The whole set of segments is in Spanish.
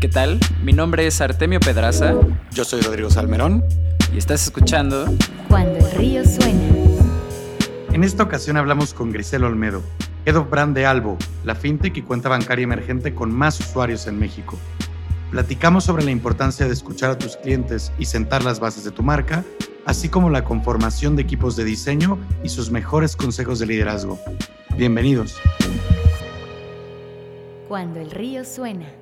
¿Qué tal? Mi nombre es Artemio Pedraza. Yo soy Rodrigo Salmerón. Y estás escuchando Cuando el río suena. En esta ocasión hablamos con Grisel Olmedo, Head of Brand de Albo, la fintech y cuenta bancaria emergente con más usuarios en México. Platicamos sobre la importancia de escuchar a tus clientes y sentar las bases de tu marca, así como la conformación de equipos de diseño y sus mejores consejos de liderazgo. Bienvenidos. Cuando el río suena.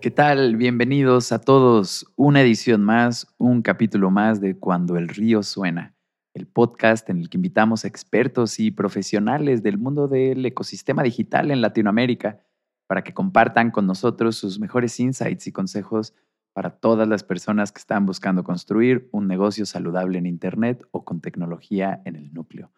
¿Qué tal? Bienvenidos a todos. Una edición más, un capítulo más de Cuando el río suena, el podcast en el que invitamos a expertos y profesionales del mundo del ecosistema digital en Latinoamérica para que compartan con nosotros sus mejores insights y consejos para todas las personas que están buscando construir un negocio saludable en Internet o con tecnología en el núcleo.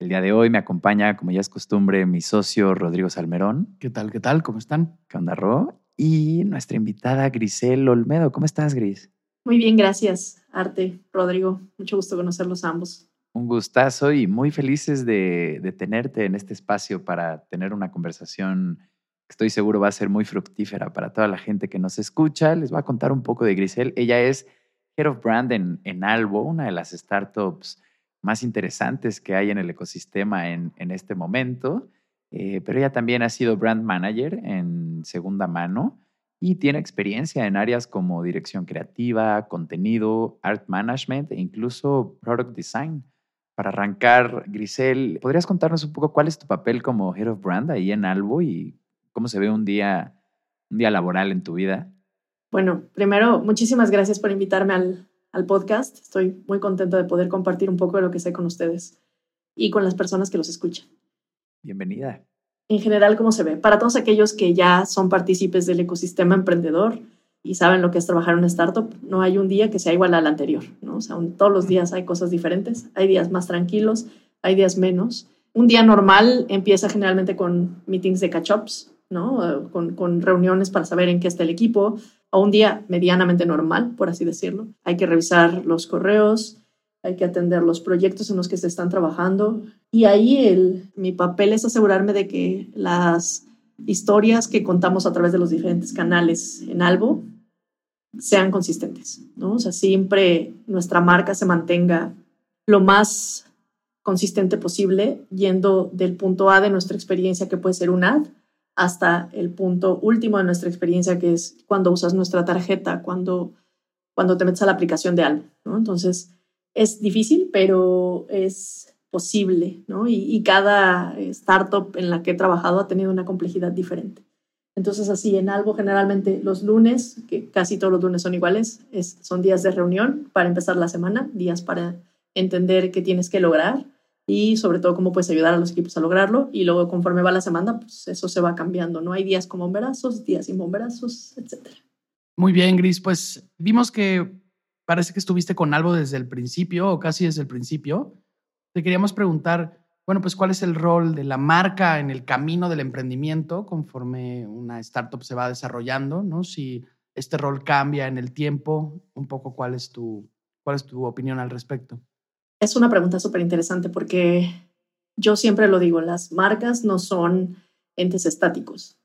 El día de hoy me acompaña, como ya es costumbre, mi socio Rodrigo Salmerón. ¿Qué tal? ¿Qué tal? ¿Cómo están? ¿Qué onda, Ro? Y nuestra invitada Grisel Olmedo. ¿Cómo estás, Gris? Muy bien, gracias, Arte, Rodrigo. Mucho gusto conocerlos ambos. Un gustazo y muy felices de, de tenerte en este espacio para tener una conversación que estoy seguro va a ser muy fructífera para toda la gente que nos escucha. Les voy a contar un poco de Grisel. Ella es Head of Brand en, en Albo, una de las startups más interesantes que hay en el ecosistema en, en este momento. Eh, pero ella también ha sido brand manager en segunda mano y tiene experiencia en áreas como dirección creativa, contenido, art management e incluso product design. Para arrancar, Grisel, ¿podrías contarnos un poco cuál es tu papel como Head of Brand ahí en Albo y cómo se ve un día, un día laboral en tu vida? Bueno, primero, muchísimas gracias por invitarme al, al podcast. Estoy muy contento de poder compartir un poco de lo que sé con ustedes y con las personas que los escuchan. Bienvenida. En general, ¿cómo se ve? Para todos aquellos que ya son partícipes del ecosistema emprendedor y saben lo que es trabajar en una startup, no hay un día que sea igual al anterior, ¿no? O sea, todos los días hay cosas diferentes, hay días más tranquilos, hay días menos. Un día normal empieza generalmente con meetings de catch-ups, ¿no? Con, con, reuniones para saber en qué está el equipo, o un día medianamente normal, por así decirlo. Hay que revisar los correos, hay que atender los proyectos en los que se están trabajando. Y ahí el, mi papel es asegurarme de que las historias que contamos a través de los diferentes canales en Albo sean consistentes, ¿no? O sea, siempre nuestra marca se mantenga lo más consistente posible, yendo del punto A de nuestra experiencia, que puede ser un ad, hasta el punto último de nuestra experiencia, que es cuando usas nuestra tarjeta, cuando, cuando te metes a la aplicación de algo. ¿no? Entonces, es difícil, pero es posible, ¿no? Y, y, cada startup en la que he trabajado ha tenido una complejidad diferente. Entonces, así, en algo generalmente los lunes, que casi todos los lunes son iguales, es, son días de reunión para empezar la semana, días para entender qué tienes que lograr y sobre todo cómo puedes ayudar a los equipos a lograrlo. Y luego, conforme va la semana, pues eso se va cambiando, ¿no? Hay días con bomberazos, días sin bomberazos, etc. Muy bien, Gris. Pues vimos que parece que estuviste con algo desde el principio o casi desde el principio. Te queríamos preguntar, bueno, pues cuál es el rol de la marca en el camino del emprendimiento conforme una startup se va desarrollando, ¿no? Si este rol cambia en el tiempo, un poco cuál es tu, cuál es tu opinión al respecto. Es una pregunta súper interesante porque yo siempre lo digo, las marcas no son entes estáticos,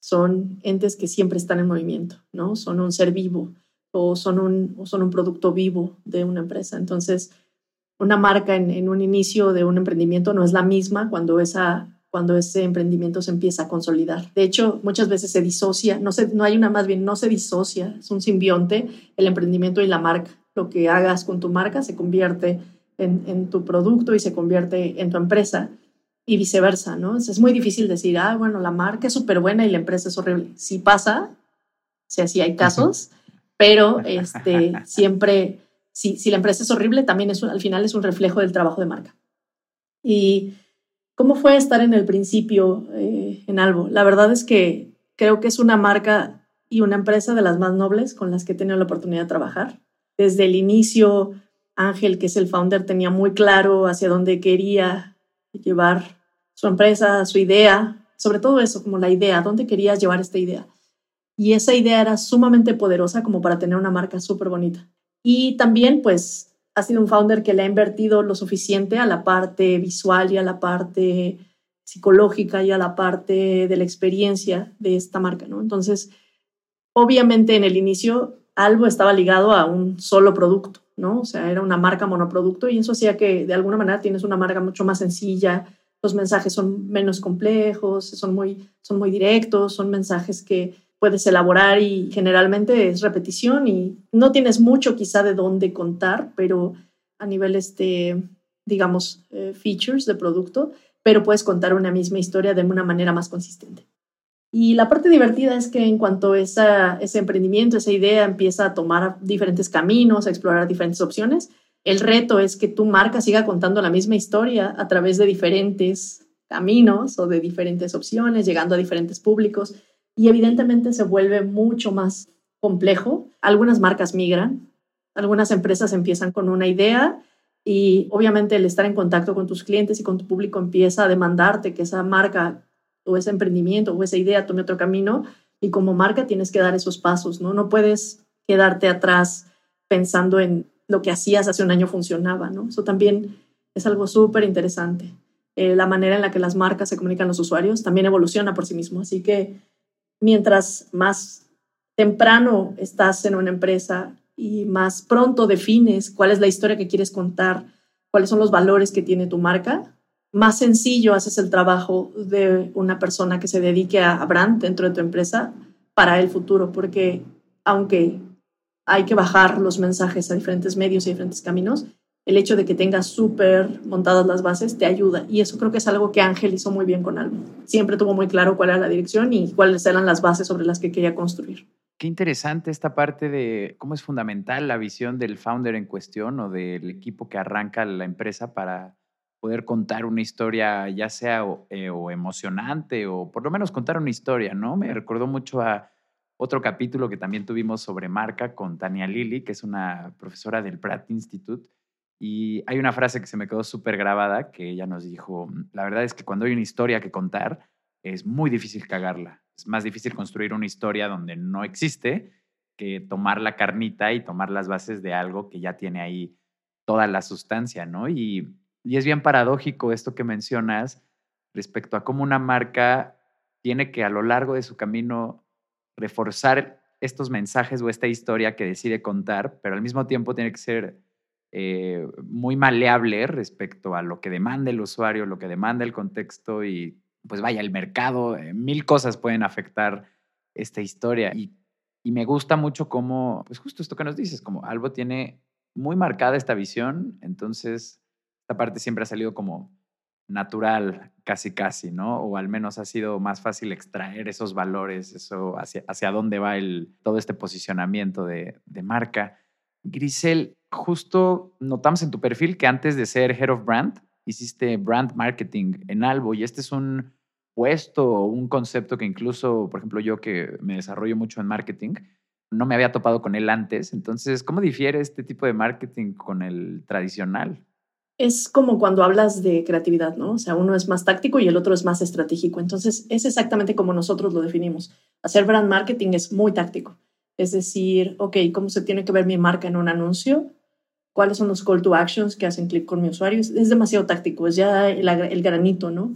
son entes que siempre están en movimiento, ¿no? Son un ser vivo o son un, o son un producto vivo de una empresa. Entonces, una marca en, en, un inicio de un emprendimiento no es la misma cuando, esa, cuando ese emprendimiento se empieza a consolidar. De hecho, muchas veces se disocia, no, se, no hay una más bien, no se disocia, es un simbionte el emprendimiento y la marca. Lo que hagas con tu marca se convierte en, en tu producto y se convierte en tu empresa y viceversa, ¿no? Es muy difícil decir, ah, bueno, la marca es súper buena y la empresa es horrible. Si pasa, si así hay casos, pero este, siempre, si, si la empresa es horrible, también es al final es un reflejo del trabajo de marca. ¿Y cómo fue estar en el principio eh, en Albo? La verdad es que creo que es una marca y una empresa de las más nobles con las que he tenido la oportunidad de trabajar. Desde el inicio, Ángel, que es el founder, tenía muy claro hacia dónde quería llevar su empresa, su idea, sobre todo eso, como la idea, dónde querías llevar esta idea. Y esa idea era sumamente poderosa como para tener una marca súper bonita. Y también, pues, ha sido un founder que le ha invertido lo suficiente a la parte visual y a la parte psicológica y a la parte de la experiencia de esta marca, ¿no? Entonces, obviamente en el inicio algo estaba ligado a un solo producto, ¿no? O sea, era una marca monoproducto y eso hacía que de alguna manera tienes una marca mucho más sencilla, los mensajes son menos complejos, son muy, son muy directos, son mensajes que puedes elaborar y generalmente es repetición y no tienes mucho quizá de dónde contar, pero a nivel este, digamos, eh, features de producto, pero puedes contar una misma historia de una manera más consistente. Y la parte divertida es que en cuanto esa, ese emprendimiento, esa idea empieza a tomar diferentes caminos, a explorar diferentes opciones, el reto es que tu marca siga contando la misma historia a través de diferentes caminos o de diferentes opciones, llegando a diferentes públicos. Y evidentemente se vuelve mucho más complejo. Algunas marcas migran, algunas empresas empiezan con una idea y obviamente el estar en contacto con tus clientes y con tu público empieza a demandarte que esa marca o ese emprendimiento o esa idea tome otro camino y como marca tienes que dar esos pasos, ¿no? No puedes quedarte atrás pensando en lo que hacías hace un año funcionaba, ¿no? Eso también es algo súper interesante. Eh, la manera en la que las marcas se comunican a los usuarios también evoluciona por sí mismo. Así que mientras más temprano estás en una empresa y más pronto defines cuál es la historia que quieres contar, cuáles son los valores que tiene tu marca, más sencillo haces el trabajo de una persona que se dedique a brand dentro de tu empresa para el futuro, porque aunque hay que bajar los mensajes a diferentes medios y diferentes caminos, el hecho de que tengas súper montadas las bases te ayuda. Y eso creo que es algo que Ángel hizo muy bien con Albo. Siempre tuvo muy claro cuál era la dirección y cuáles eran las bases sobre las que quería construir. Qué interesante esta parte de cómo es fundamental la visión del founder en cuestión o del equipo que arranca la empresa para poder contar una historia, ya sea eh, o, emocionante o por lo menos contar una historia, ¿no? Me recordó mucho a otro capítulo que también tuvimos sobre marca con Tania Lili, que es una profesora del Pratt Institute. Y hay una frase que se me quedó súper grabada, que ella nos dijo, la verdad es que cuando hay una historia que contar, es muy difícil cagarla. Es más difícil construir una historia donde no existe que tomar la carnita y tomar las bases de algo que ya tiene ahí toda la sustancia, ¿no? Y y es bien paradójico esto que mencionas respecto a cómo una marca tiene que a lo largo de su camino reforzar estos mensajes o esta historia que decide contar, pero al mismo tiempo tiene que ser eh, muy maleable respecto a lo que demanda el usuario, lo que demanda el contexto y pues vaya, el mercado, eh, mil cosas pueden afectar esta historia. Y, y me gusta mucho cómo, pues justo esto que nos dices, como Albo tiene muy marcada esta visión, entonces esta parte siempre ha salido como natural, casi casi, ¿no? O al menos ha sido más fácil extraer esos valores, eso hacia, hacia dónde va el, todo este posicionamiento de, de marca. Grisel, justo notamos en tu perfil que antes de ser Head of Brand, hiciste Brand Marketing en Albo y este es un puesto o un concepto que incluso, por ejemplo, yo que me desarrollo mucho en marketing, no me había topado con él antes. Entonces, ¿cómo difiere este tipo de marketing con el tradicional? es como cuando hablas de creatividad, ¿no? O sea, uno es más táctico y el otro es más estratégico. Entonces, es exactamente como nosotros lo definimos. Hacer brand marketing es muy táctico. Es decir, ok, ¿cómo se tiene que ver mi marca en un anuncio? ¿Cuáles son los call to actions que hacen clic con mi usuario? Es, demasiado táctico, es ya el, el granito, ¿no?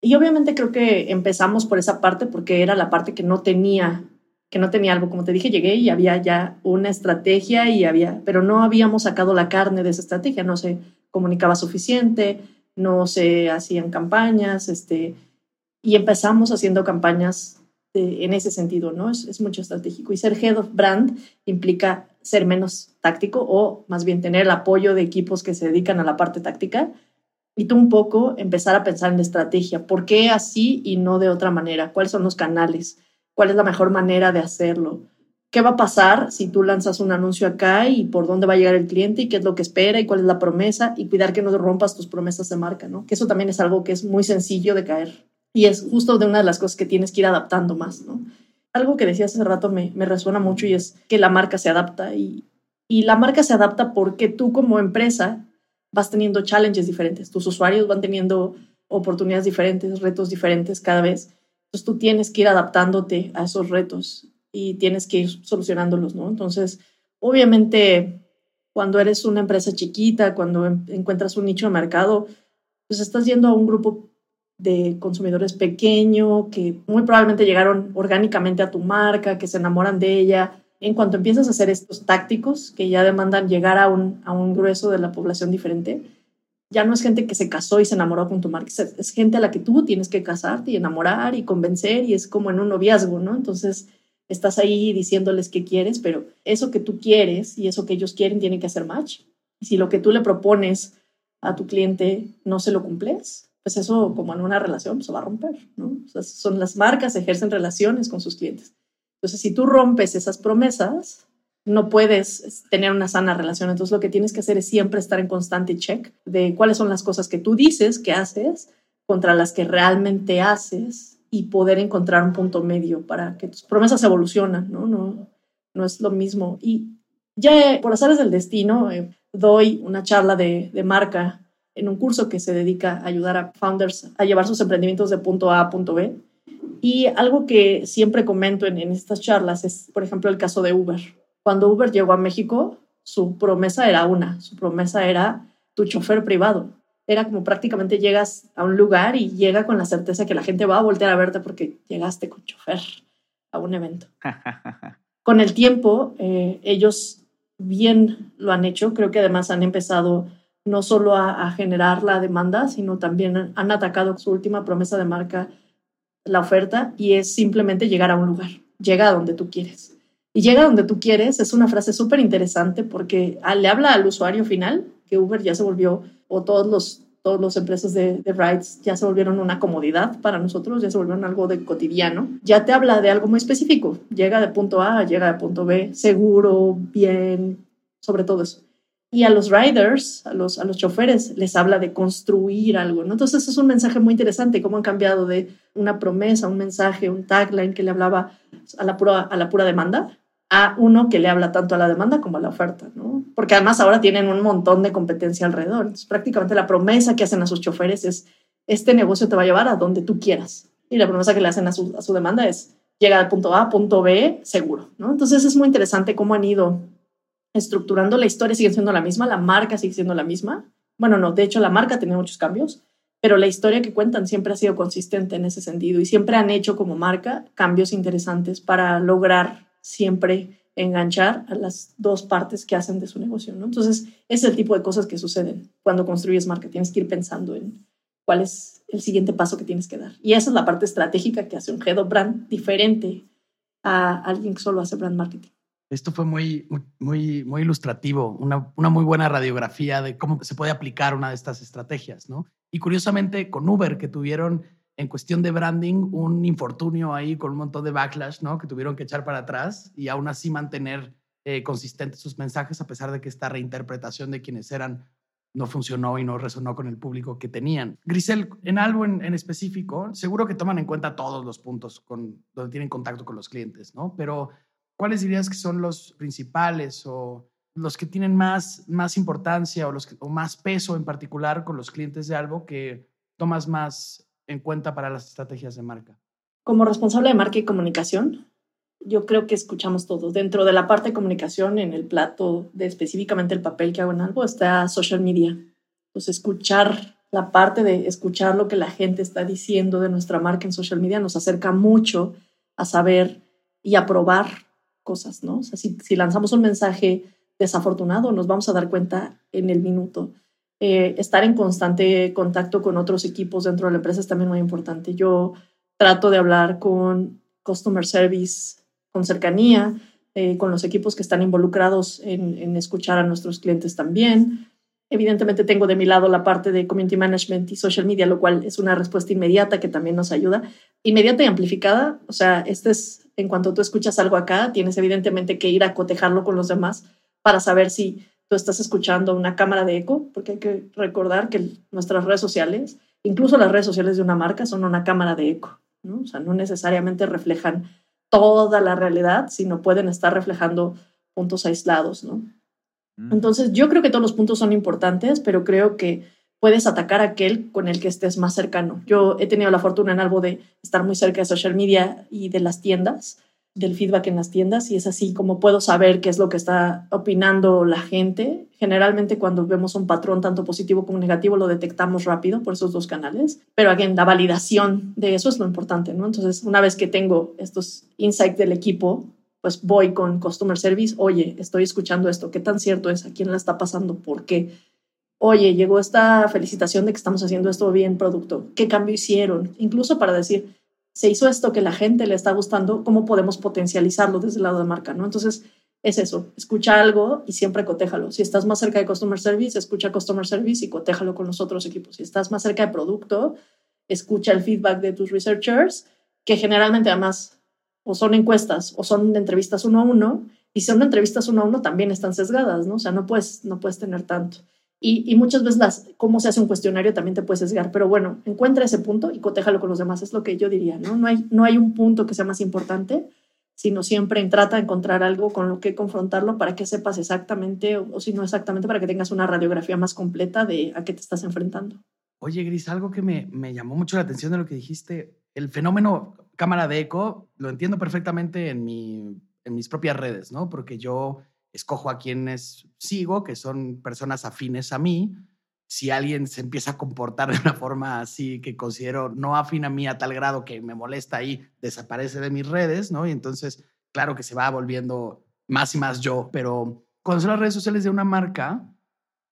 Y obviamente creo que empezamos por esa parte porque era la parte que no tenía que no tenía algo. Como te dije, llegué y había ya una estrategia y había, pero no habíamos sacado la carne de esa estrategia, no se comunicaba suficiente, no se hacían campañas, este, y empezamos haciendo campañas en ese sentido, ¿no? Es, es, mucho estratégico. Y ser head of brand implica ser menos táctico o más bien tener el apoyo de equipos que se dedican a la parte táctica y tú un poco empezar a pensar en la estrategia. ¿Por qué así y no de otra manera? ¿Cuáles son los canales? ¿Cuál es la mejor manera de hacerlo? qué va a pasar si tú lanzas un anuncio acá y por dónde va a llegar el cliente y qué es lo que espera y cuál es la promesa y cuidar que no rompas tus promesas de marca, ¿no? Que eso también es algo que es muy sencillo de caer y es justo de una de las cosas que tienes que ir adaptando más, ¿no? Algo que decías hace rato me, me resuena mucho y es que la marca se adapta y, y la marca se adapta porque tú como empresa vas teniendo challenges diferentes, tus usuarios van teniendo oportunidades diferentes, retos diferentes cada vez. Entonces tú tienes que ir adaptándote a esos retos y tienes que ir solucionándolos, ¿no? Entonces, obviamente, cuando eres una empresa chiquita, cuando encuentras un nicho de mercado, pues estás yendo a un grupo de consumidores pequeño, que muy probablemente llegaron orgánicamente a tu marca, que se enamoran de ella. En cuanto empiezas a hacer estos tácticos que ya demandan llegar a un, a un grueso de la población diferente, ya no es gente que se casó y se enamoró con tu marca, es, gente a la que tú tienes que casarte y enamorar y convencer y es como en un noviazgo, ¿no? Entonces estás ahí diciéndoles qué quieres, pero eso que tú quieres y eso que ellos quieren tiene que hacer match. Si lo que tú le propones a tu cliente no se lo cumples, pues eso como en una relación se va a romper, ¿no? Son las marcas, ejercen relaciones con sus clientes. Entonces, si tú rompes esas promesas, no puedes tener una sana relación. Entonces lo que tienes que hacer es siempre estar en constante check de cuáles son las cosas que tú dices que haces contra las que realmente haces y poder encontrar un punto medio para que tus promesas evolucionen, ¿no? No, no es lo mismo. Y ya por azares del destino, eh, doy una charla de, de marca en un curso que se dedica a ayudar a founders a llevar sus emprendimientos de punto A a punto B. Y algo que siempre comento en, en estas charlas es, por ejemplo, el caso de Uber cuando Uber llegó a México, su promesa era una, su promesa era tu chofer privado. Era como prácticamente llegas a un lugar y llega con la certeza que la gente va a voltear a verte porque llegaste con chofer a un evento. con el tiempo, eh, ellos bien lo han hecho. Creo que además han empezado no solo a, a, generar la demanda, sino también han atacado su última promesa de marca, la oferta, y es simplemente llegar a un lugar. Llega a donde tú quieres y llega donde tú quieres, es una frase súper interesante porque le habla al usuario final, que Uber ya se volvió, o todos los, todos los empresas de, de, rides ya se volvieron una comodidad para nosotros, ya se volvieron algo de cotidiano. Ya te habla de algo muy específico. Llega de punto A, llega de punto B, seguro, bien, sobre todo eso. Y a los riders, a los, a los choferes, les habla de construir algo, ¿no? Entonces es un mensaje muy interesante, cómo han cambiado de una promesa, un mensaje, un tagline que le hablaba a la pura, a la pura demanda, a uno que le habla tanto a la demanda como a la oferta, ¿no? Porque además ahora tienen un montón de competencia alrededor. Entonces, prácticamente la promesa que hacen a sus choferes es, este negocio te va a llevar a donde tú quieras. Y la promesa que le hacen a su, a su demanda es, llega al punto A, punto B, seguro, ¿no? Entonces es muy interesante cómo han ido estructurando la historia, sigue siendo la misma, la marca sigue siendo la misma. Bueno, no, de hecho la marca tenido muchos cambios, pero la historia que cuentan siempre ha sido consistente en ese sentido y siempre han hecho como marca cambios interesantes para lograr siempre enganchar a las dos partes que hacen de su negocio, ¿no? Entonces, es el tipo de cosas que suceden cuando construyes marca. Tienes que ir pensando en cuál es el siguiente paso que tienes que dar. Y esa es la parte estratégica que hace un head of brand diferente a alguien que solo hace brand marketing. Esto fue muy, muy, muy ilustrativo, una, una muy buena radiografía de cómo se puede aplicar una de estas estrategias, ¿no? Y curiosamente, con Uber, que tuvieron en cuestión de branding un infortunio ahí con un montón de backlash, ¿no? Que tuvieron que echar para atrás y aún así mantener eh, consistentes sus mensajes a pesar de que esta reinterpretación de quienes eran no funcionó y no resonó con el público que tenían. Grisel, en algo en, en, específico, seguro que toman en cuenta todos los puntos con, donde tienen contacto con los clientes, ¿no? Pero, ¿cuáles dirías que son los principales o los que tienen más, más importancia o, los que, o más peso en particular con los clientes de algo que tomas más en cuenta para las estrategias de marca? Como responsable de marca y comunicación, yo creo que escuchamos todo. Dentro de la parte de comunicación, en el plato de específicamente el papel que hago en algo, está social media. Pues escuchar la parte de escuchar lo que la gente está diciendo de nuestra marca en social media nos acerca mucho a saber y a probar cosas, ¿no? O sea, si, si lanzamos un mensaje desafortunado, nos vamos a dar cuenta en el minuto. Eh, estar en constante contacto con otros equipos dentro de la empresa es también muy importante. Yo trato de hablar con customer service con cercanía, eh, con los equipos que están involucrados en, en, escuchar a nuestros clientes también. Evidentemente tengo de mi lado la parte de community management y social media, lo cual es una respuesta inmediata que también nos ayuda. Inmediata y amplificada, o sea, este es, en cuanto tú escuchas algo acá, tienes evidentemente que ir a cotejarlo con los demás para saber si tú estás escuchando una cámara de eco, porque hay que recordar que nuestras redes sociales, incluso las redes sociales de una marca, son una cámara de eco, ¿no? O sea, no necesariamente reflejan toda la realidad, sino pueden estar reflejando puntos aislados, ¿no? Mm. Entonces, yo creo que todos los puntos son importantes, pero creo que puedes atacar a aquel con el que estés más cercano. Yo he tenido la fortuna en algo de estar muy cerca de social media y de las tiendas, del feedback en las tiendas y es así como puedo saber qué es lo que está opinando la gente. Generalmente cuando vemos un patrón tanto positivo como negativo lo detectamos rápido por esos dos canales, pero again, la validación de eso es lo importante, ¿no? Entonces, una vez que tengo estos insights del equipo, pues voy con customer service, oye, estoy escuchando esto, ¿qué tan cierto es? ¿A quién la está pasando? ¿Por qué? Oye, llegó esta felicitación de que estamos haciendo esto bien producto. ¿Qué cambio hicieron? Incluso para decir, se hizo esto que la gente le está gustando, ¿cómo podemos potencializarlo desde el lado de marca? ¿no? Entonces, es eso, escucha algo y siempre cotéjalo. Si estás más cerca de Customer Service, escucha Customer Service y cotéjalo con los otros equipos. Si estás más cerca de producto, escucha el feedback de tus researchers, que generalmente además o son encuestas o son entrevistas uno a uno, y si son entrevistas uno a uno también están sesgadas, ¿no? O sea, no puedes, no puedes tener tanto. Y, muchas veces las, cómo se hace un cuestionario también te puede sesgar, pero bueno, encuentra ese punto y cotéjalo con los demás, es lo que yo diría, ¿no? No hay, no hay un punto que sea más importante, sino siempre trata de encontrar algo con lo que confrontarlo para que sepas exactamente, o, si no exactamente, para que tengas una radiografía más completa de a qué te estás enfrentando. Oye, Gris, algo que me, me llamó mucho la atención de lo que dijiste, el fenómeno cámara de eco, lo entiendo perfectamente en, mi, en mis propias redes, ¿no? Porque yo escojo a quienes sigo, que son personas afines a mí. Si alguien se empieza a comportar de una forma así que considero no afín a mí a tal grado que me molesta ahí, desaparece de mis redes, ¿no? Y entonces, claro que se va volviendo más y más yo, pero cuando son las redes sociales de una marca,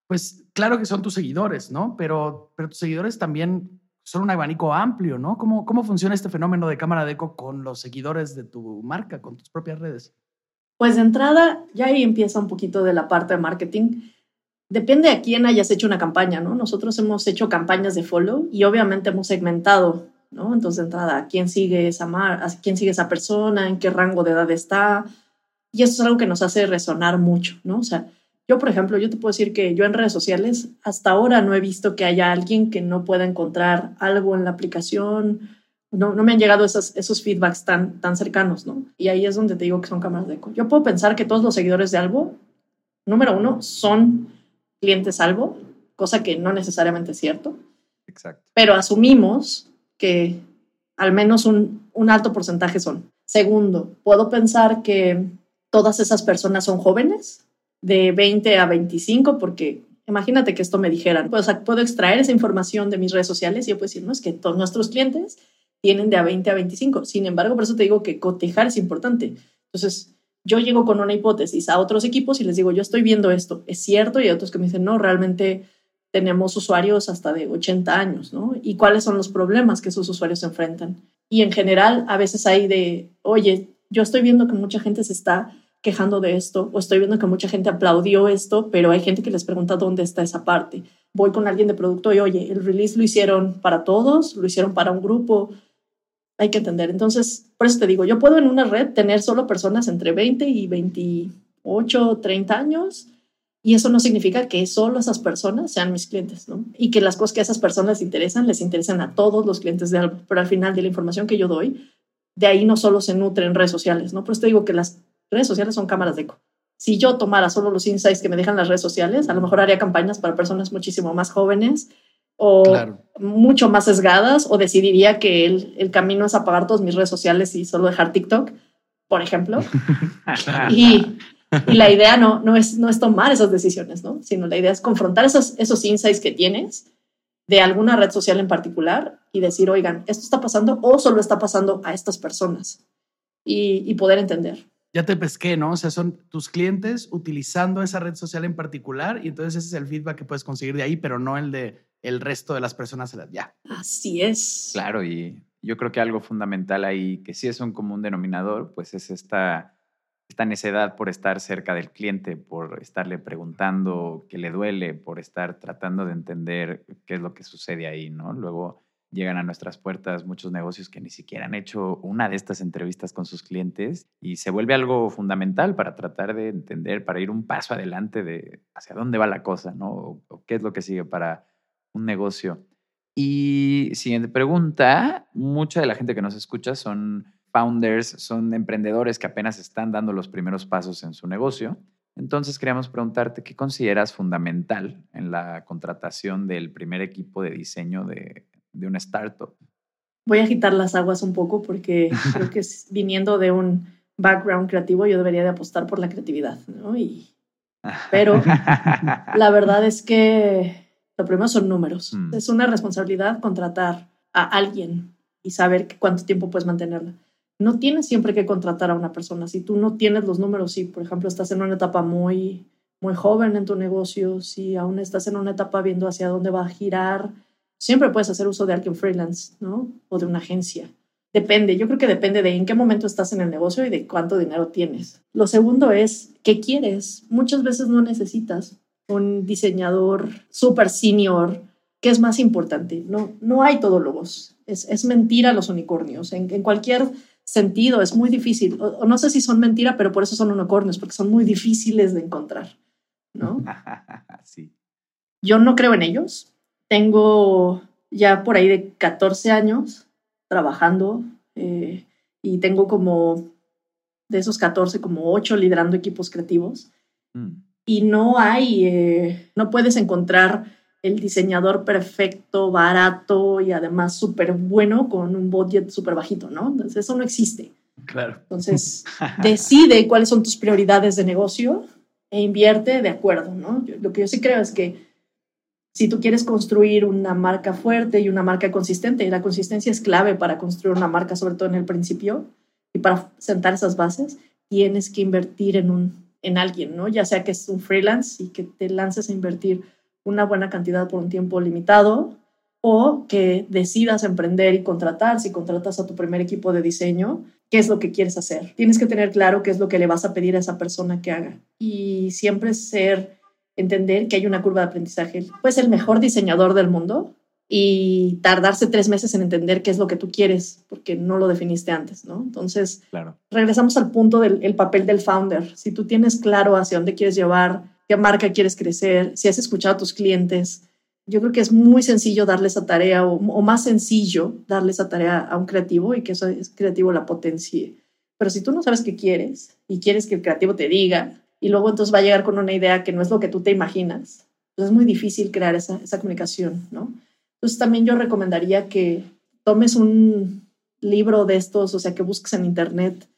pues claro que son tus seguidores, ¿no? Pero, pero tus seguidores también son un abanico amplio, ¿no? ¿Cómo, ¿Cómo funciona este fenómeno de cámara de eco con los seguidores de tu marca, con tus propias redes? Pues de entrada, ya ahí empieza un poquito de la parte de marketing. Depende a quién hayas hecho una campaña, ¿no? Nosotros hemos hecho campañas de follow y obviamente hemos segmentado, ¿no? Entonces, de entrada, ¿a quién sigue esa, mar a quién sigue esa persona? ¿En qué rango de edad está? Y eso es algo que nos hace resonar mucho, ¿no? O sea, yo, por ejemplo, yo te puedo decir que yo en redes sociales hasta ahora no he visto que haya alguien que no pueda encontrar algo en la aplicación no, no me han llegado esos, esos feedbacks tan, tan cercanos, ¿no? Y ahí es donde te digo que son cámaras de eco. Yo puedo pensar que todos los seguidores de Albo, número uno, son clientes Albo, cosa que no necesariamente es cierto. Exacto. Pero asumimos que al menos un, un alto porcentaje son. Segundo, puedo pensar que todas esas personas son jóvenes, de 20 a 25, porque imagínate que esto me dijeran, pues, puedo extraer esa información de mis redes sociales y yo puedo decir, no, es que todos nuestros clientes tienen de a 20 a 25. Sin embargo, por eso te digo que cotejar es importante. Entonces, yo llego con una hipótesis a otros equipos y les digo, yo estoy viendo esto, es cierto, y hay otros que me dicen, no, realmente tenemos usuarios hasta de 80 años, ¿no? ¿Y cuáles son los problemas que esos usuarios enfrentan? Y en general, a veces hay de, oye, yo estoy viendo que mucha gente se está quejando de esto, o estoy viendo que mucha gente aplaudió esto, pero hay gente que les pregunta dónde está esa parte. Voy con alguien de producto y, oye, el release lo hicieron para todos, lo hicieron para un grupo, hay que entender. Entonces, por eso te digo, yo puedo en una red tener solo personas entre 20 y 28, 30 años, y eso no significa que solo esas personas sean mis clientes, ¿no? Y que las cosas que a esas personas les interesan, les interesan a todos los clientes de algo. Pero al final de la información que yo doy, de ahí no solo se nutren redes sociales, ¿no? Por eso te digo que las redes sociales son cámaras de eco. Si yo tomara solo los insights que me dejan las redes sociales, a lo mejor haría campañas para personas muchísimo más jóvenes o mucho más sesgadas o decidiría que el, el, camino es apagar todas mis redes sociales y solo dejar TikTok, por ejemplo. y, y, la idea no, no, es, no es tomar esas decisiones, ¿no? sino la idea es confrontar esos, esos insights que tienes de alguna red social en particular y decir, oigan, esto está pasando o solo está pasando a estas personas y, y poder entender ya te pesqué, ¿no? O sea, son tus clientes utilizando esa red social en particular y entonces ese es el feedback que puedes conseguir de ahí, pero no el de el resto de las personas ya. Así es. Claro, y yo creo que algo fundamental ahí, que sí es un común denominador, pues es esta, esta necedad por estar cerca del cliente, por estarle preguntando qué le duele, por estar tratando de entender qué es lo que sucede ahí, ¿no? Luego llegan a nuestras puertas muchos negocios que ni siquiera han hecho una de estas entrevistas con sus clientes y se vuelve algo fundamental para tratar de entender, para ir un paso adelante de hacia dónde va la cosa, ¿no? o qué es lo que sigue para un negocio. Y siguiente pregunta, mucha de la gente que nos escucha son founders, son emprendedores que apenas están dando los primeros pasos en su negocio. Entonces queríamos preguntarte qué consideras fundamental en la contratación del primer equipo de diseño de, de una startup. Voy a agitar las aguas un poco porque creo que viniendo de un background creativo, yo debería de apostar por la creatividad, ¿no? Y, pero la verdad es que lo primero son números. Mm. Es una responsabilidad contratar a alguien y saber cuánto tiempo puedes mantenerla. No tienes siempre que contratar a una persona. Si tú no tienes los números, si por ejemplo estás en una etapa muy, muy joven en tu negocio, si aún estás en una etapa viendo hacia dónde va a girar, siempre puedes hacer uso de alguien freelance, ¿no? O de una agencia. Depende, yo creo que depende de en qué momento estás en el negocio y de cuánto dinero tienes. Lo segundo es, ¿qué quieres? Muchas veces no necesitas un diseñador super senior. ¿Qué es más importante? No, no hay todólogos. Es, es mentira los unicornios. En, en cualquier sentido es muy difícil. O, o, no sé si son mentira, pero por eso son unicornios, porque son muy difíciles de encontrar. ¿no? sí. Yo no creo en ellos. Tengo ya por ahí de 14 años trabajando eh, y tengo como de esos 14, como 8 liderando equipos creativos. Mm. Y no hay, eh, no puedes encontrar el diseñador perfecto, barato y además súper bueno con un budget súper bajito, ¿no? Entonces eso no existe. Claro. Entonces decide cuáles son tus prioridades de negocio e invierte de acuerdo, ¿no? Yo, lo que yo sí creo es que si tú quieres construir una marca fuerte y una marca consistente, y la consistencia es clave para construir una marca, sobre todo en el principio, y para sentar esas bases, tienes que invertir en, un, en alguien, ¿no? Ya sea que es un freelance y que te lances a invertir una buena cantidad por un tiempo limitado, o que decidas emprender y contratar, si contratas a tu primer equipo de diseño, qué es lo que quieres hacer. Tienes que tener claro qué es lo que le vas a pedir a esa persona que haga. Y siempre ser entender que hay una curva de aprendizaje. Puedes el mejor diseñador del mundo y tardarse tres meses en entender qué es lo que tú quieres, porque no lo definiste antes, ¿no? Entonces, claro. regresamos al punto del el papel del founder. Si tú tienes claro hacia dónde quieres llevar, qué marca quieres crecer, si has escuchado a tus clientes, yo creo que es muy sencillo darle esa tarea o, o más sencillo darle esa tarea a un creativo y que eso es creativo la potencie. Pero si tú no sabes qué quieres y quieres que el creativo te diga, y luego entonces va a llegar con una idea que no es lo que tú te imaginas. Entonces es muy difícil crear esa, esa comunicación, ¿no? Entonces también yo recomendaría que tomes un libro de estos, o sea, que busques en internet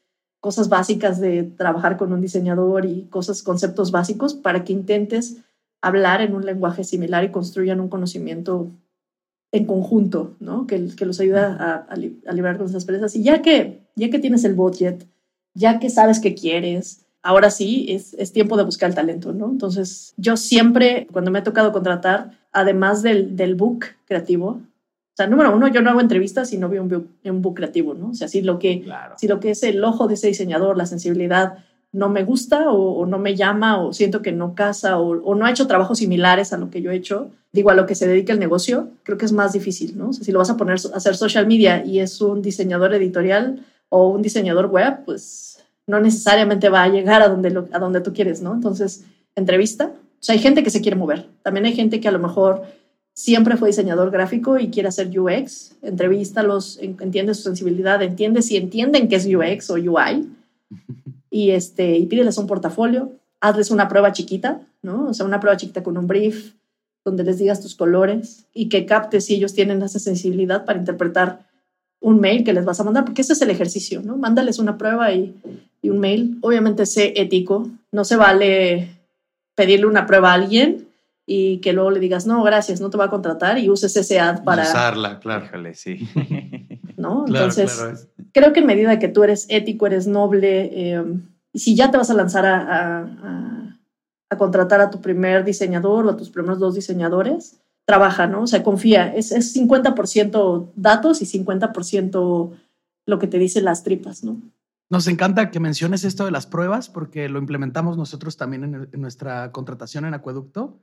cosas básicas de trabajar con un diseñador y cosas, conceptos básicos para que intentes hablar en un lenguaje similar y construyan un conocimiento en conjunto, ¿no? Que, que los ayuda a, a, liberar con esas presas. Y ya que, ya que tienes el budget, ya que sabes qué quieres, ahora sí es, es, tiempo de buscar el talento, ¿no? Entonces, yo siempre, cuando me ha tocado contratar, además del, del book creativo, o sea, número uno, yo no hago entrevistas si no veo un book, un book creativo, ¿no? O sea, si lo, que, claro. si lo que es el ojo de ese diseñador, la sensibilidad, no me gusta o, o no me llama o siento que no casa o, o, no ha hecho trabajos similares a lo que yo he hecho, digo, a lo que se dedica el negocio, creo que es más difícil, ¿no? O sea, si lo vas a poner a hacer social media y es un diseñador editorial o un diseñador web, pues no necesariamente va a llegar a donde, lo, a donde tú quieres, ¿no? Entonces, entrevista. O sea, hay gente que se quiere mover. También hay gente que a lo mejor siempre fue diseñador gráfico y quiere hacer UX. Entrevístalos, entiende su sensibilidad, entiende si entienden qué es UX o UI. Y, este, y pídeles un portafolio. Hazles una prueba chiquita, ¿no? O sea, una prueba chiquita con un brief, donde les digas tus colores y que captes si ellos tienen esa sensibilidad para interpretar un mail que les vas a mandar, porque ese es el ejercicio, ¿no? Mándales una prueba y, y un mail. Obviamente sé ético, no se vale pedirle una prueba a alguien y que luego le digas, no, gracias, no te va a contratar y uses ese ad para... Usarla, claro. Híjole, sí. ¿No? Claro, Entonces, claro, creo que en medida que tú eres ético, eres noble, eh, y si ya te vas a lanzar a, a, a, a contratar a tu primer diseñador o a tus primeros dos diseñadores, trabaja, ¿no? O sea, confía. Es, es 50% datos y 50% lo que te dicen las tripas, ¿no? Nos encanta que menciones esto de las pruebas porque lo implementamos nosotros también en, el- en nuestra contratación en Acueducto.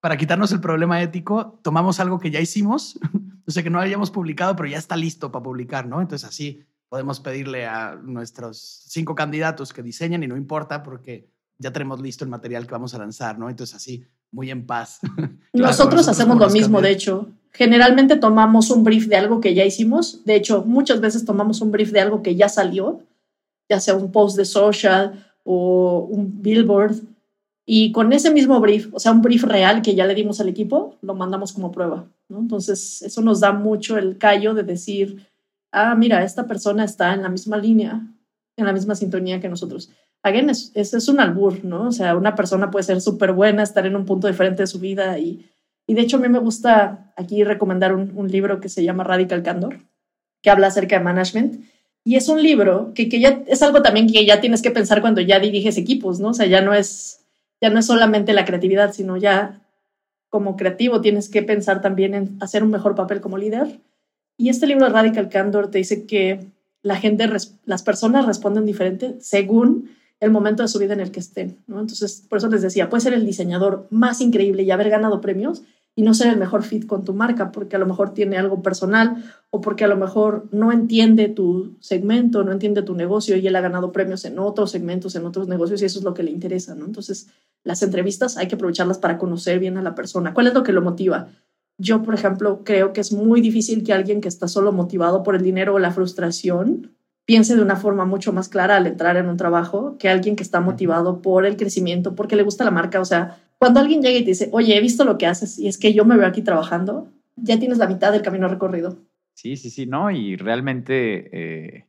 Para quitarnos el problema ético, tomamos algo que ya hicimos, o sea, que no habíamos publicado, pero ya está listo para publicar, ¿no? Entonces así podemos pedirle a nuestros cinco candidatos que diseñen y no importa porque ya tenemos listo el material que vamos a lanzar, ¿no? Entonces así, muy en paz. Nosotros hacemos como lo los mismo, de hecho. Generalmente tomamos un brief de algo que ya hicimos. De hecho, muchas veces tomamos un brief de algo que ya salió, ya sea un post de social o un billboard. Y con ese mismo brief, o sea, un brief real que ya le dimos al equipo, lo mandamos como prueba. ¿no? Entonces, eso nos da mucho el callo de decir, ah, mira, esta persona está en la misma línea. en la misma sintonía que nosotros. Again, es, es, es un albur, ¿no? O sea, una persona puede ser súper buena, estar en un punto diferente de su vida y, y de hecho a mí me gusta aquí recomendar un, un, libro que se llama Radical Candor, que habla acerca de management. Y es un libro que, que ya es algo también que ya tienes que pensar cuando ya diriges equipos, ¿no? O sea, ya no es, ya no es solamente la creatividad, sino ya como creativo tienes que pensar también en hacer un mejor papel como líder. Y este libro de Radical Candor te dice que la gente, las personas responden diferente según el momento de su vida en el que estén. ¿no? Entonces, por eso les decía, puede ser el diseñador más increíble y haber ganado premios y no ser el mejor fit con tu marca, porque a lo mejor tiene algo personal o porque a lo mejor no entiende tu segmento, no entiende tu negocio y él ha ganado premios en otros segmentos, en otros negocios y eso es lo que le interesa. ¿no? Entonces, las entrevistas hay que aprovecharlas para conocer bien a la persona. ¿Cuál es lo que lo motiva? Yo, por ejemplo, creo que es muy difícil que alguien que está solo motivado por el dinero o la frustración piense de una forma mucho más clara al entrar en un trabajo que alguien que está motivado por el crecimiento, porque le gusta la marca. O sea, cuando alguien llega y te dice, oye, he visto lo que haces y es que yo me veo aquí trabajando, ya tienes la mitad del camino recorrido. Sí, sí, sí, no, y realmente eh,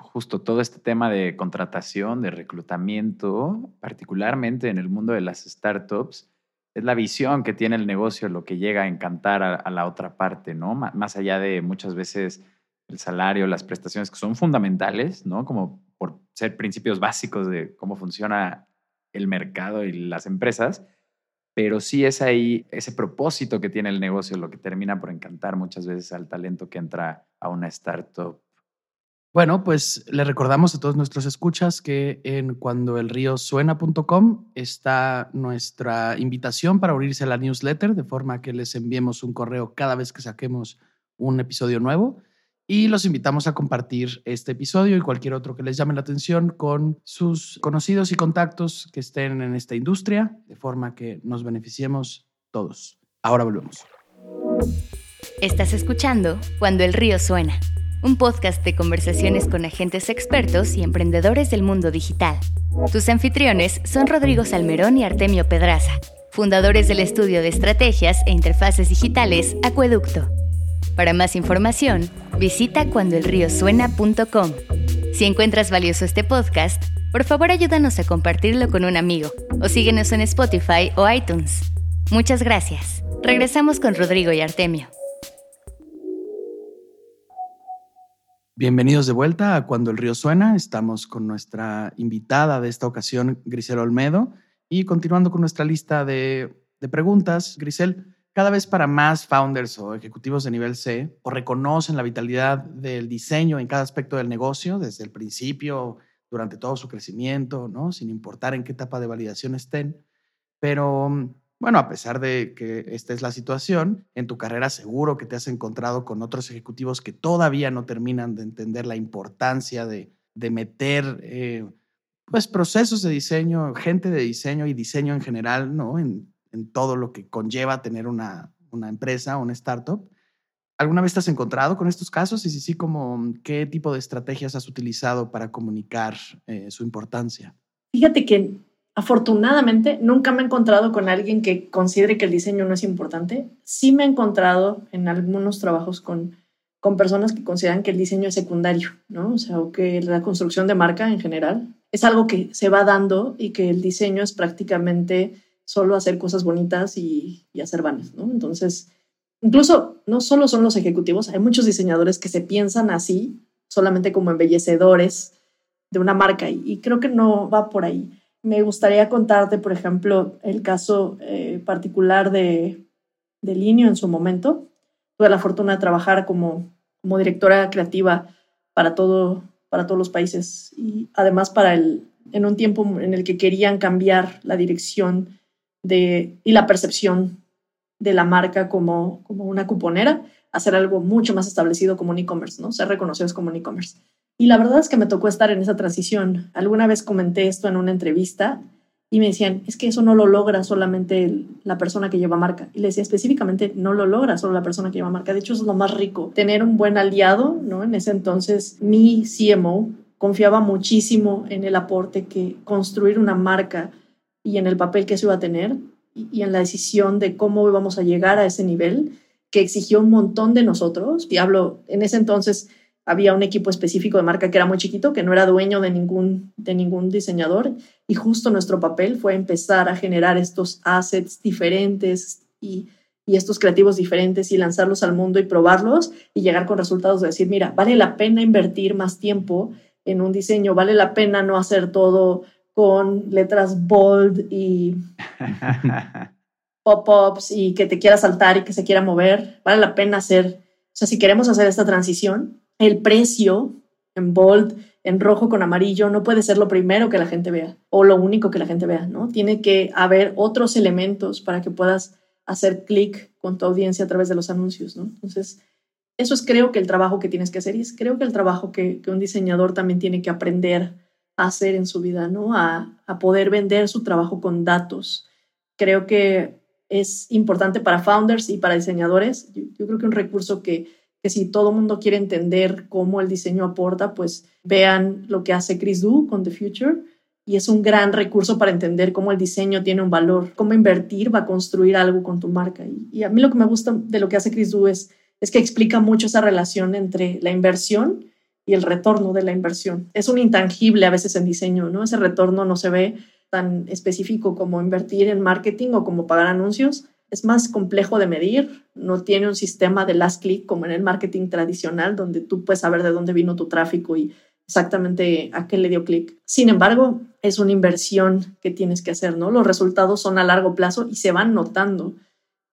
justo todo este tema de contratación, de reclutamiento, particularmente en el mundo de las startups, es la visión que tiene el negocio lo que llega a encantar a, la otra parte, ¿no? más allá de muchas veces el salario, las prestaciones que son fundamentales, ¿no? Como por ser principios básicos de cómo funciona el mercado y las empresas, pero sí es ahí ese propósito que tiene el negocio lo que termina por encantar muchas veces al talento que entra a una startup bueno, pues le recordamos a todos nuestros escuchas que en cuandoelriosuena.com está nuestra invitación para unirse a la newsletter, de forma que les enviemos un correo cada vez que saquemos un episodio nuevo. Y los invitamos a compartir este episodio y cualquier otro que les llame la atención con sus conocidos y contactos que estén en esta industria, de forma que nos beneficiemos todos. Ahora volvemos. Estás escuchando Cuando el río suena un podcast de conversaciones con agentes expertos y emprendedores del mundo digital. Tus anfitriones son Rodrigo Salmerón y Artemio Pedraza, fundadores del estudio de estrategias e interfaces digitales Acueducto. Para más información, visita cuandoelriosuena.com. Si encuentras valioso este podcast, por favor ayúdanos a compartirlo con un amigo o síguenos en Spotify o iTunes. Muchas gracias. Regresamos con Rodrigo y Artemio. Bienvenidos de vuelta a Cuando el río suena. Estamos con nuestra invitada de esta ocasión, Grisel Olmedo. Y continuando con nuestra lista de, de, preguntas, Grisel, cada vez para más founders o ejecutivos de nivel C o reconocen la vitalidad del diseño en cada aspecto del negocio, desde el principio, durante todo su crecimiento, ¿no? sin importar en qué etapa de validación estén. Pero bueno, a pesar de que esta es la situación, en tu carrera seguro que te has encontrado con otros ejecutivos que todavía no terminan de entender la importancia de, meter eh, pues procesos de diseño, gente de diseño y diseño en general, ¿no? En, todo lo que conlleva tener una, una empresa, una startup. ¿Alguna vez te has encontrado con estos casos? Y si sí, como, ¿qué tipo de estrategias has utilizado para comunicar eh, su importancia? Fíjate que Afortunadamente, nunca me he encontrado con alguien que considere que el diseño no es importante. Sí me he encontrado en algunos trabajos con, con personas que consideran que el diseño es secundario, ¿no? O sea, o que la construcción de marca en general es algo que se va dando y que el diseño es prácticamente solo hacer cosas bonitas y, y hacer vanas, ¿no? Entonces, incluso no solo son los ejecutivos, hay muchos diseñadores que se piensan así, solamente como embellecedores de una marca y, y creo que no va por ahí. Me gustaría contarte, por ejemplo, el caso eh, particular de, de Linio en su momento. Tuve la fortuna de trabajar como, como directora creativa para, todo, para todos los países y además para el, en un tiempo en el que querían cambiar la dirección y la percepción de la marca como, como una cuponera, hacer algo mucho más establecido como un e-commerce, ¿no? Ser reconocidos como un e-commerce. Y la verdad es que me tocó estar en esa transición. Alguna vez comenté esto en una entrevista y me decían, es que eso no lo logra solamente la persona que lleva marca. Y le decía, específicamente, no lo logra solo la persona que lleva marca. De hecho, es lo más rico, tener un buen aliado, ¿no? En ese entonces, mi CMO confiaba muchísimo en el aporte que construir una marca y en el papel que eso iba a tener y, en la decisión de cómo íbamos a llegar a ese nivel que exigió un montón de nosotros. Y hablo, en ese entonces había un equipo específico de marca que era muy chiquito, que no era dueño de ningún, de ningún diseñador. Y justo nuestro papel fue empezar a generar estos assets diferentes y, y estos creativos diferentes y lanzarlos al mundo y probarlos y llegar con resultados de decir, mira, vale la pena invertir más tiempo en un diseño, vale la pena no hacer todo con letras bold y pop-ups y que te quiera saltar y que se quiera mover, vale la pena hacer, o sea, si queremos hacer esta transición, el precio en bold, en rojo con amarillo, no puede ser lo primero que la gente vea o lo único que la gente vea, ¿no? Tiene que haber otros elementos para que puedas hacer clic con tu audiencia a través de los anuncios, ¿no? Entonces, eso es creo que el trabajo que tienes que hacer y es creo que el trabajo que, un diseñador también tiene que aprender hacer en su vida, ¿no? A, a poder vender su trabajo con datos. Creo que es importante para founders y para diseñadores. yo creo que un recurso que que si todo mundo quiere entender cómo el diseño aporta, pues vean lo que hace Chris Du con The Future. Y es un gran recurso para entender cómo el diseño tiene un valor, cómo invertir va a construir algo con tu marca. Y, a mí lo que me gusta de lo que hace Chris Du es, es que explica mucho esa relación entre la inversión y el retorno de la inversión. Es un intangible a veces en diseño, ¿no? Ese retorno no se ve tan específico como invertir en marketing o como pagar anuncios, es más complejo de medir, no tiene un sistema de last click como en el marketing tradicional, donde tú puedes saber de dónde vino tu tráfico y exactamente a qué le dio clic. Sin embargo, es una inversión que tienes que hacer, ¿no? Los resultados son a largo plazo y se van notando.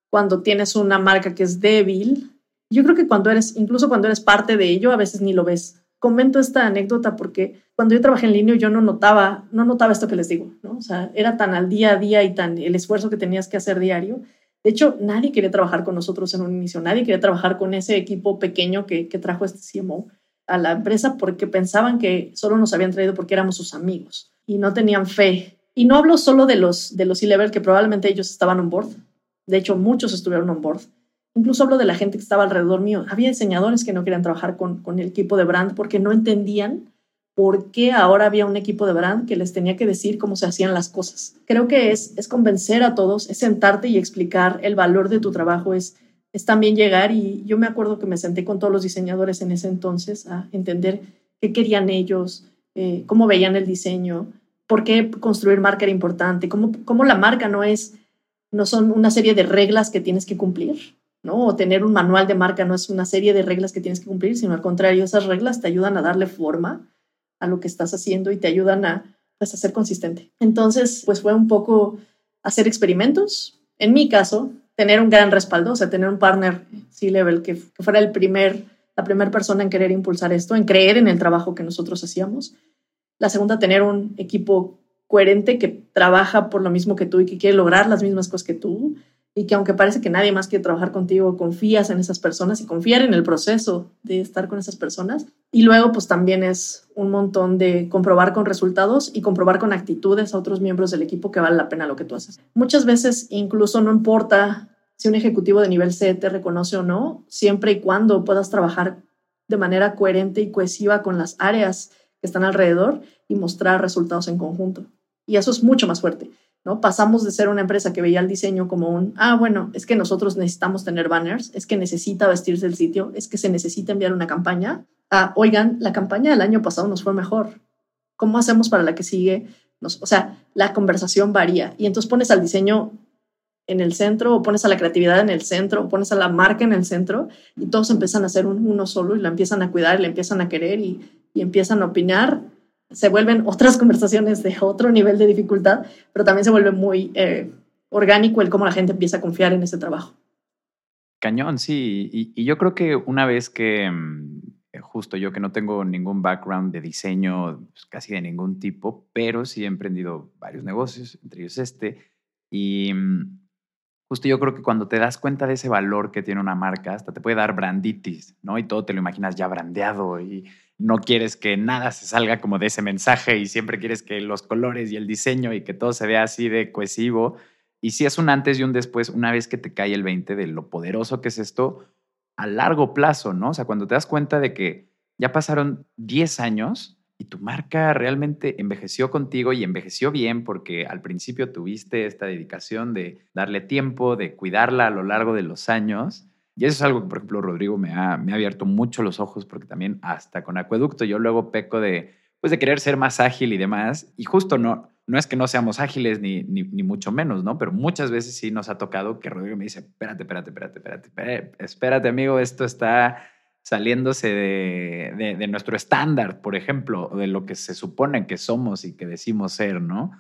Cuando tienes una marca que es débil, yo creo que cuando eres, incluso cuando eres parte de ello, a veces ni lo ves. Comento esta anécdota porque cuando yo trabajé en línea yo no notaba, no notaba esto que les digo, ¿no? O sea, era tan al día a día y tan el esfuerzo que tenías que hacer diario de hecho, nadie quería trabajar con nosotros en un inicio, nadie quería trabajar con ese equipo pequeño que, trajo este CMO a la empresa porque pensaban que solo nos habían traído porque éramos sus amigos y no tenían fe. Y no hablo solo de los de los C-level que probablemente ellos estaban on board. De hecho, muchos estuvieron on board. Incluso hablo de la gente que estaba alrededor mío. Había diseñadores que no querían trabajar con, con el equipo de brand porque no entendían por qué ahora había un equipo de brand que les tenía que decir cómo se hacían las cosas. Creo que es, es convencer a todos, es sentarte y explicar el valor de tu trabajo, es, es también llegar y yo me acuerdo que me senté con todos los diseñadores en ese entonces a entender qué querían ellos, eh, cómo veían el diseño, por qué construir marca era importante, cómo, cómo la marca no es, no son una serie de reglas que tienes que cumplir, ¿no? O tener un manual de marca no es una serie de reglas que tienes que cumplir, sino al contrario, esas reglas te ayudan a darle forma a lo que estás haciendo y te ayudan a, pues, a ser consistente. Entonces, pues fue un poco hacer experimentos. En mi caso, tener un gran respaldo, o sea, tener un partner C-level que, que, fuera el primer, la primera persona en querer impulsar esto, en creer en el trabajo que nosotros hacíamos. La segunda, tener un equipo coherente que trabaja por lo mismo que tú y que quiere lograr las mismas cosas que tú y que aunque parece que nadie más quiere trabajar contigo, confías en esas personas y confiar en el proceso de estar con esas personas. Y luego, pues también es un montón de comprobar con resultados y comprobar con actitudes a otros miembros del equipo que vale la pena lo que tú haces. Muchas veces incluso no importa si un ejecutivo de nivel C te reconoce o no, siempre y cuando puedas trabajar de manera coherente y cohesiva con las áreas que están alrededor y mostrar resultados en conjunto. Y eso es mucho más fuerte. ¿No? Pasamos de ser una empresa que veía el diseño como un, ah, bueno, es que nosotros necesitamos tener banners, es que necesita vestirse el sitio, es que se necesita enviar una campaña, a, oigan, la campaña del año pasado nos fue mejor. ¿Cómo hacemos para la que sigue? O sea, la conversación varía y entonces pones al diseño en el centro o pones a la creatividad en el centro o pones a la marca en el centro y todos empiezan a ser uno solo y la empiezan a cuidar y la empiezan a querer y empiezan a opinar se vuelven otras conversaciones de otro nivel de dificultad, pero también se vuelve muy eh, orgánico el cómo la gente empieza a confiar en ese trabajo. Cañón, sí. Y, yo creo que una vez que, mm, justo yo que no tengo ningún background de diseño, pues, casi de ningún tipo, pero sí he emprendido varios negocios, entre ellos este, y mm, justo yo creo que cuando te das cuenta de ese valor que tiene una marca, hasta te puede dar branditis, ¿no? Y todo te lo imaginas ya brandeado y no quieres que nada se salga como de ese mensaje y siempre quieres que los colores y el diseño y que todo se vea así de cohesivo. Y si es un antes y un después, una vez que te cae el 20 de lo poderoso que es esto, a largo plazo, ¿no? O sea, cuando te das cuenta de que ya pasaron 10 años y tu marca realmente envejeció contigo y envejeció bien porque al principio tuviste esta dedicación de darle tiempo, de cuidarla a lo largo de los años, Y eso es algo que, por ejemplo, Rodrigo me ha, me ha abierto mucho los ojos porque también hasta con Acueducto yo luego peco de, pues de querer ser más ágil y demás. Y justo no, no es que no seamos ágiles ni, ni, mucho menos, ¿no? Pero muchas veces sí nos ha tocado que Rodrigo me dice, espérate, espérate, espérate, espérate, espérate, amigo, esto está saliéndose de, de, de, nuestro estándar, por ejemplo, de lo que se supone que somos y que decimos ser, ¿no?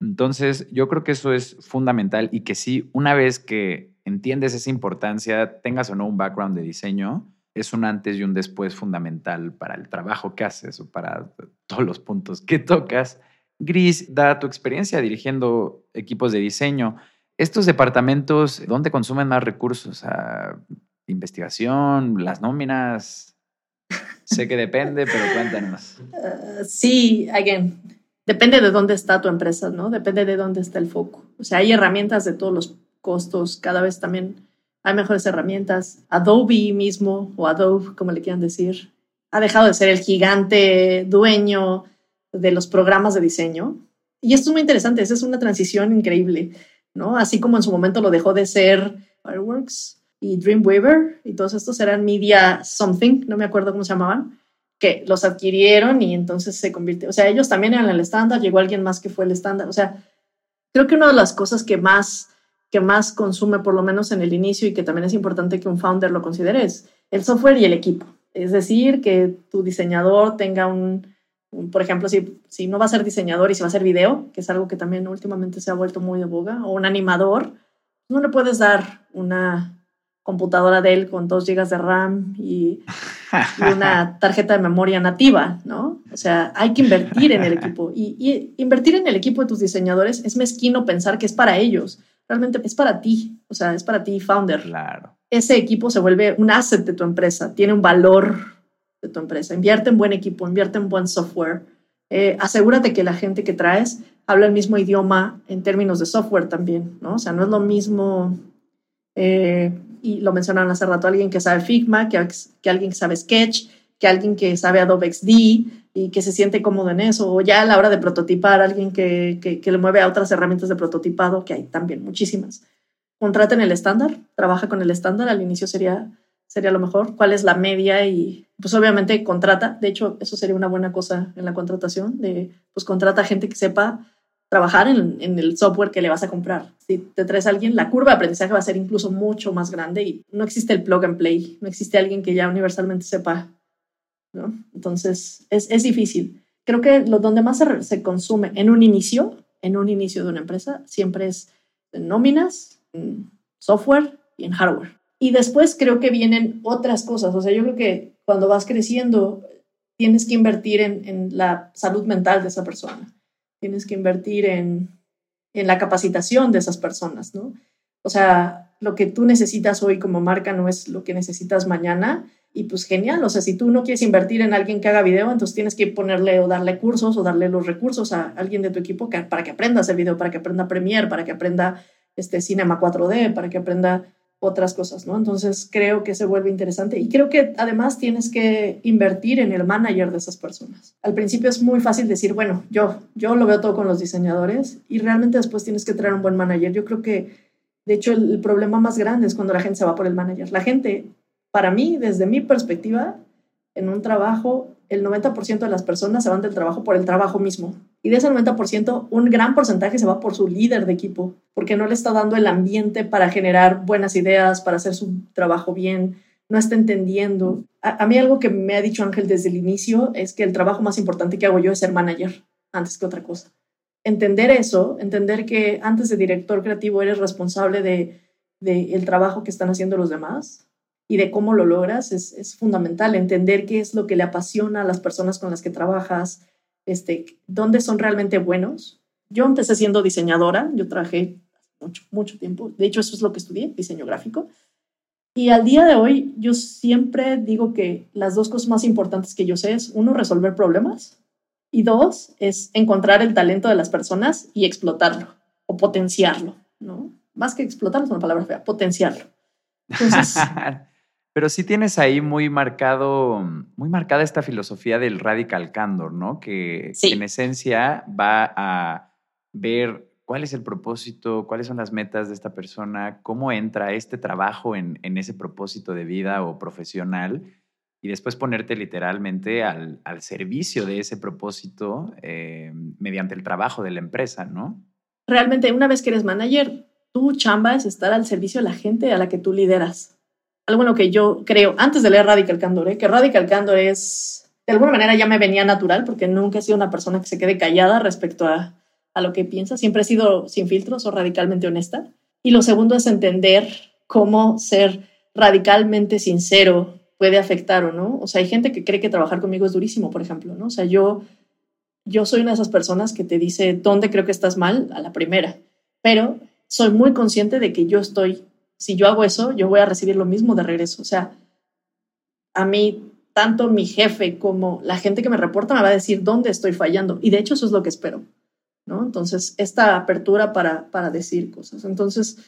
Entonces, yo creo que eso es fundamental y que sí, una vez que entiendes esa importancia, tengas o no un background de diseño, es un antes y un después fundamental para el trabajo que haces o para todos los puntos que tocas. Gris, da tu experiencia dirigiendo equipos de diseño. Estos departamentos, ¿dónde consumen más recursos? ¿A investigación, las nóminas? Sé que depende, pero cuéntanos. Uh, sí, again, depende de dónde está tu empresa, ¿no? Depende de dónde está el foco. O sea, hay herramientas de todos los costos, cada vez también hay mejores herramientas. Adobe mismo, o Adobe, como le quieran decir, ha dejado de ser el gigante dueño de los programas de diseño. Y esto es muy interesante, esa es una transición increíble, ¿no? Así como en su momento lo dejó de ser Fireworks y Dreamweaver, y todos estos eran Media Something, no me acuerdo cómo se llamaban, que los adquirieron y entonces se convirtió, o sea, ellos también eran el estándar, llegó alguien más que fue el estándar, o sea, creo que una de las cosas que más, que más consume, por lo menos en el inicio, y que también es importante que un founder lo considere, es el software y el equipo. Es decir, que tu diseñador tenga un, por ejemplo, si, si no va a ser diseñador y si va a ser video, que es algo que también últimamente se ha vuelto muy de boga, o un animador, no le puedes dar una computadora Dell con 2 GB de RAM y, y, una tarjeta de memoria nativa, ¿no? O sea, hay que invertir en el equipo. Y, y, invertir en el equipo de tus diseñadores es mezquino pensar que es para ellos. Realmente es para ti, o sea, es para ti, founder. Claro. Ese equipo se vuelve un asset de tu empresa, tiene un valor de tu empresa. Invierte en buen equipo, invierte en buen software. Eh, asegúrate que la gente que traes habla el mismo idioma en términos de software también, ¿no? O sea, no es lo mismo, eh, y lo mencionaron hace rato, alguien que sabe Figma, que, que alguien que sabe Sketch, que alguien que sabe Adobe XD y que se siente cómodo en eso, o ya a la hora de prototipar, alguien que, que, que le mueve a otras herramientas de prototipado, que hay también muchísimas. Contraten el estándar, trabaja con el estándar, al inicio sería sería lo mejor, cuál es la media y pues obviamente contrata, de hecho eso sería una buena cosa en la contratación, de pues contrata gente que sepa trabajar en, en, el software que le vas a comprar. Si te traes a alguien, la curva de aprendizaje va a ser incluso mucho más grande y no existe el plug and play, no existe alguien que ya universalmente sepa, Entonces es, es difícil. Creo que lo donde más se, se, consume en un inicio, en un inicio de una empresa, siempre es en nóminas, en software y en hardware. Y después creo que vienen otras cosas. O sea, yo creo que cuando vas creciendo, tienes que invertir en, en la salud mental de esa persona. Tienes que invertir en, en la capacitación de esas personas, ¿no? O sea, lo que tú necesitas hoy como marca no es lo que necesitas mañana. Y pues genial, o sea, si tú no quieres invertir en alguien que haga video, entonces tienes que ponerle o darle cursos o darle los recursos a alguien de tu equipo para que aprenda a hacer video, para que aprenda Premiere, para que aprenda este Cinema 4D, para que aprenda otras cosas, ¿no? Entonces creo que se vuelve interesante y creo que además tienes que invertir en el manager de esas personas. Al principio es muy fácil decir, bueno, yo, yo lo veo todo con los diseñadores y realmente después tienes que traer un buen manager. Yo creo que, de hecho, el, el problema más grande es cuando la gente se va por el manager. La gente, para mí, desde mi perspectiva, en un trabajo, el 90% de las personas se van del trabajo por el trabajo mismo. Y de ese 90%, un gran porcentaje se va por su líder de equipo, porque no le está dando el ambiente para generar buenas ideas, para hacer su trabajo bien, no está entendiendo. A, mí algo que me ha dicho Ángel desde el inicio es que el trabajo más importante que hago yo es ser manager, antes que otra cosa. Entender eso, entender que antes de director creativo eres responsable de, de el trabajo que están haciendo los demás, y de cómo lo logras es, es, fundamental. Entender qué es lo que le apasiona a las personas con las que trabajas, este, dónde son realmente buenos. Yo empecé siendo diseñadora, yo trabajé mucho, mucho tiempo, de hecho eso es lo que estudié, diseño gráfico. Y al día de hoy yo siempre digo que las dos cosas más importantes que yo sé es, uno, resolver problemas y dos, es encontrar el talento de las personas y explotarlo o potenciarlo, ¿no? Más que explotarlo es una palabra fea, potenciarlo. Entonces, Pero sí tienes ahí muy marcado, muy marcada esta filosofía del radical candor, ¿no? Que, sí. que en esencia va a ver cuál es el propósito, cuáles son las metas de esta persona, cómo entra este trabajo en, ese propósito de vida o profesional y después ponerte literalmente al, servicio de ese propósito eh, mediante el trabajo de la empresa, ¿no? Realmente, una vez que eres manager, tu chamba es estar al servicio de la gente a la que tú lideras. Algo en lo que yo creo, antes de leer Radical Candor, ¿eh? que Radical Candor es, de alguna manera ya me venía natural, porque nunca he sido una persona que se quede callada respecto a a lo que piensa. Siempre he sido sin filtros o radicalmente honesta. Y lo segundo es entender cómo ser radicalmente sincero puede afectar o no. O sea, hay gente que cree que trabajar conmigo es durísimo, por ejemplo, ¿no? O sea, yo, yo soy una de esas personas que te dice dónde creo que estás mal a la primera, pero soy muy consciente de que yo estoy, si yo hago eso, yo voy a recibir lo mismo de regreso. O sea, a mí, tanto mi jefe como la gente que me reporta me va a decir dónde estoy fallando. Y de hecho eso es lo que espero. ¿no? Entonces, esta apertura para, para decir cosas. Entonces,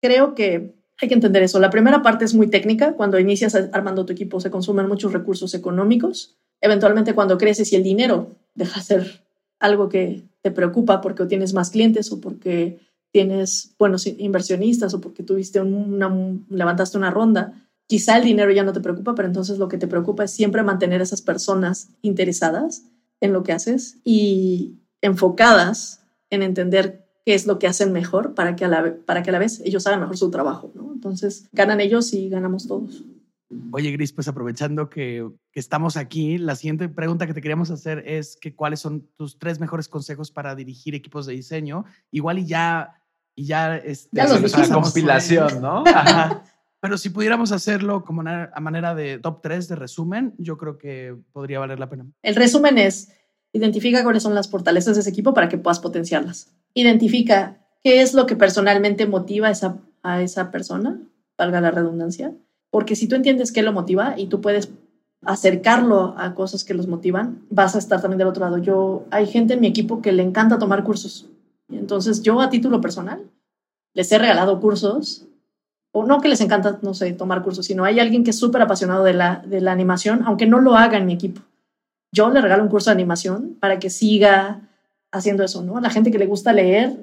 creo que hay que entender eso. La primera parte es muy técnica. Cuando inicias armando tu equipo se consumen muchos recursos económicos. Eventualmente, cuando creces y el dinero deja de ser algo que te preocupa porque tienes más clientes o porque tienes buenos inversionistas o porque tuviste una, levantaste una ronda, quizá el dinero ya no te preocupa, pero entonces lo que te preocupa es siempre mantener a esas personas interesadas en lo que haces y, enfocadas en entender qué es lo que hacen mejor para que a la, para que a la vez ellos hagan mejor su trabajo, ¿no? Entonces, ganan ellos y ganamos todos. Oye, Gris, pues aprovechando que, que, estamos aquí, la siguiente pregunta que te queríamos hacer es que cuáles son tus tres mejores consejos para dirigir equipos de diseño. Igual y ya, y ya, este, ya una compilación, ¿no? Pero si pudiéramos hacerlo como a manera de top 3 de resumen, yo creo que podría valer la pena. El resumen es, Identifica cuáles son las fortalezas de ese equipo para que puedas potenciarlas. Identifica qué es lo que personalmente motiva a esa, a esa persona, valga la redundancia, porque si tú entiendes qué lo motiva y tú puedes acercarlo a cosas que los motivan, vas a estar también del otro lado. Yo, hay gente en mi equipo que le encanta tomar cursos. Entonces, yo a título personal les he regalado cursos, o no que les encanta, no sé, tomar cursos, sino hay alguien que es súper apasionado de la, de la animación, aunque no lo haga en mi equipo yo le regalo un curso de animación para que siga haciendo eso, ¿no? A la gente que le gusta leer,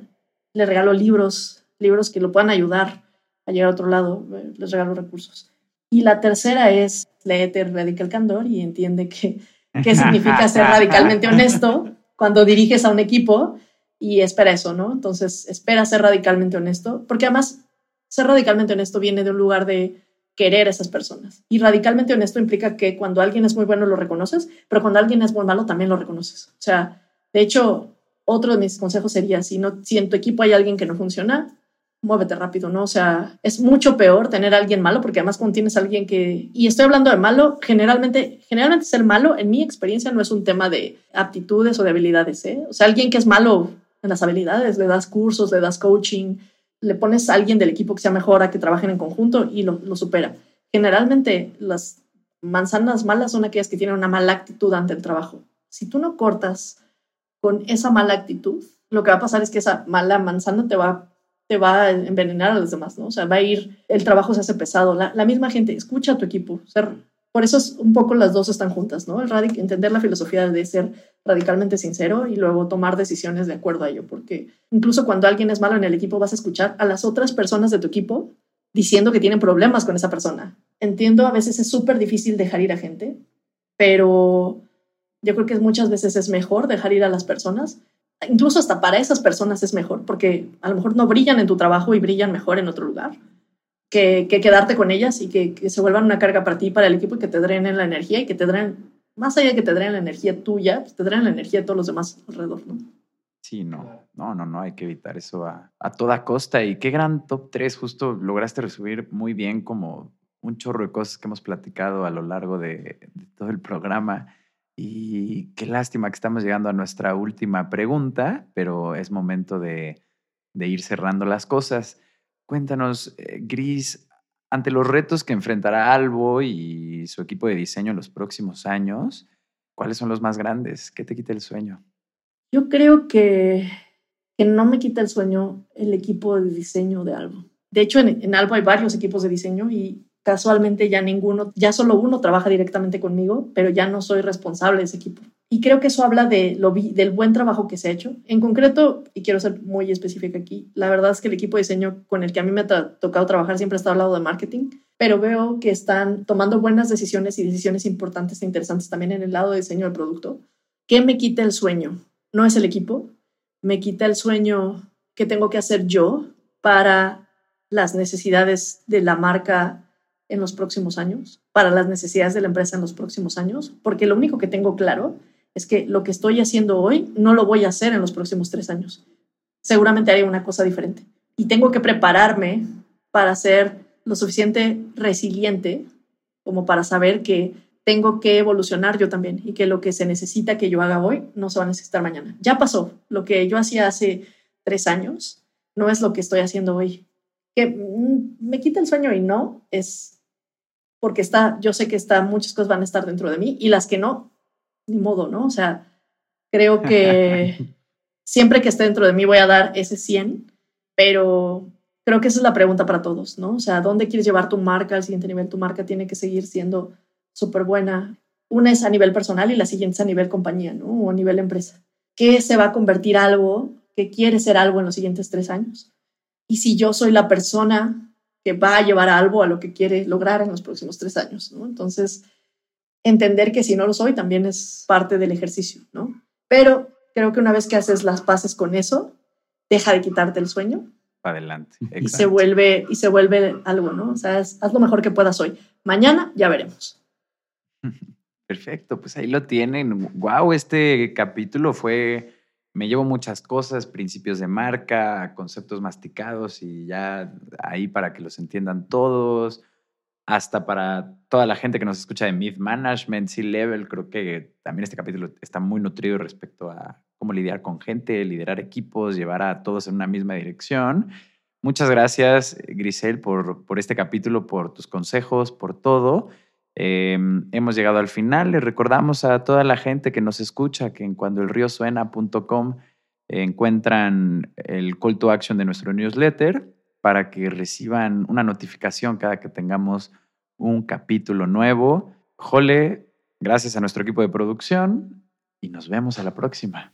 le regalo libros, libros que lo puedan ayudar a llegar a otro lado, eh, les regalo recursos. Y la tercera es, léete Radical Candor y entiende que, qué significa ser radicalmente honesto cuando diriges a un equipo y espera eso, ¿no? Entonces, espera ser radicalmente honesto, porque además ser radicalmente honesto viene de un lugar de querer a esas personas. Y radicalmente honesto implica que cuando alguien es muy bueno lo reconoces, pero cuando alguien es muy malo también lo reconoces. O sea, de hecho, otro de mis consejos sería, si, no, si en tu equipo hay alguien que no funciona, muévete rápido, ¿no? O sea, es mucho peor tener alguien malo, porque además cuando tienes a alguien que, y estoy hablando de malo, generalmente, generalmente ser malo, en mi experiencia, no es un tema de aptitudes o de habilidades, ¿eh? O sea, alguien que es malo en las habilidades, le das cursos, le das coaching, le pones a alguien del equipo que sea mejor a que trabajen en conjunto y lo, supera. Generalmente las manzanas malas son aquellas que tienen una mala actitud ante el trabajo. Si tú no cortas con esa mala actitud, lo que va a pasar es que esa mala manzana te va, te va a envenenar a los demás, ¿no? O sea, va a ir, el trabajo se hace pesado. La, la misma gente, escucha a tu equipo, ser por eso es un poco las dos están juntas, ¿no? El radic entender la filosofía de ser radicalmente sincero y luego tomar decisiones de acuerdo a ello, porque incluso cuando alguien es malo en el equipo vas a escuchar a las otras personas de tu equipo diciendo que tienen problemas con esa persona. Entiendo, a veces es súper difícil dejar ir a gente, pero yo creo que muchas veces es mejor dejar ir a las personas. Incluso hasta para esas personas es mejor, porque a lo mejor no brillan en tu trabajo y brillan mejor en otro lugar que, quedarte con ellas y que, se vuelvan una carga para ti, para el equipo y que te drenen la energía y que te drenen, más allá de que te drenen la energía tuya, pues te drenen la energía de todos los demás alrededor, ¿no? Sí, no, no, no, no, hay que evitar eso a, a toda costa. Y qué gran top 3, justo lograste resumir muy bien como un chorro de cosas que hemos platicado a lo largo de, de todo el programa. Y qué lástima que estamos llegando a nuestra última pregunta, pero es momento de, de ir cerrando las cosas. Cuéntanos, eh, Gris, ante los retos que enfrentará Albo y su equipo de diseño en los próximos años, ¿cuáles son los más grandes? ¿Qué te quita el sueño? Yo creo que, que no me quita el sueño el equipo de diseño de Albo. De hecho, en, en Albo hay varios equipos de diseño y casualmente ya ninguno, ya solo uno trabaja directamente conmigo, pero ya no soy responsable de ese equipo. Y creo que eso habla de lo, del buen trabajo que se ha hecho. En concreto, y quiero ser muy específica aquí, la verdad es que el equipo de diseño con el que a mí me ha tocado trabajar siempre está al lado de marketing, pero veo que están tomando buenas decisiones y decisiones importantes e interesantes también en el lado de diseño del producto. ¿Qué me quita el sueño? No es el equipo, me quita el sueño que tengo que hacer yo para las necesidades de la marca en los próximos años, para las necesidades de la empresa en los próximos años, porque lo único que tengo claro es que lo que estoy haciendo hoy no lo voy a hacer en los próximos tres años. Seguramente haré una cosa diferente. Y tengo que prepararme para ser lo suficiente resiliente como para saber que tengo que evolucionar yo también y que lo que se necesita que yo haga hoy no se va a necesitar mañana. Ya pasó. Lo que yo hacía hace tres años no es lo que estoy haciendo hoy. Que mm, me quita el sueño y no es porque está, yo sé que está, muchas cosas van a estar dentro de mí y las que no, ni modo, ¿no? O sea, creo que siempre que esté dentro de mí voy a dar ese 100, pero creo que esa es la pregunta para todos, ¿no? O sea, ¿dónde quieres llevar tu marca al siguiente nivel? Tu marca tiene que seguir siendo súper buena. Una es a nivel personal y la siguiente es a nivel compañía, ¿no? O a nivel empresa. ¿Qué se va a convertir algo que quiere ser algo en los siguientes tres años? Y si yo soy la persona que va a llevar algo a lo que quiere lograr en los próximos tres años, ¿no? Entonces, entender que si no lo soy también es parte del ejercicio, ¿no? Pero creo que una vez que haces las paces con eso, deja de quitarte el sueño. Adelante. Y se vuelve y se vuelve algo, ¿no? O sea, haz lo mejor que puedas hoy. Mañana ya veremos. Perfecto, pues ahí lo tienen. Wow, este capítulo fue me llevo muchas cosas, principios de marca, conceptos masticados y ya ahí para que los entiendan todos hasta para toda la gente que nos escucha de Mid Management, C-Level, creo que también este capítulo está muy nutrido respecto a cómo lidiar con gente, liderar equipos, llevar a todos en una misma dirección. Muchas gracias, Grisel, por, por este capítulo, por tus consejos, por todo. Em, hemos llegado al final. Le recordamos a toda la gente que nos escucha que en cuandoelriosuena.com encuentran el call to action de nuestro newsletter para que reciban una notificación cada que tengamos un capítulo nuevo. Jole, gracias a nuestro equipo de producción y nos vemos a la próxima.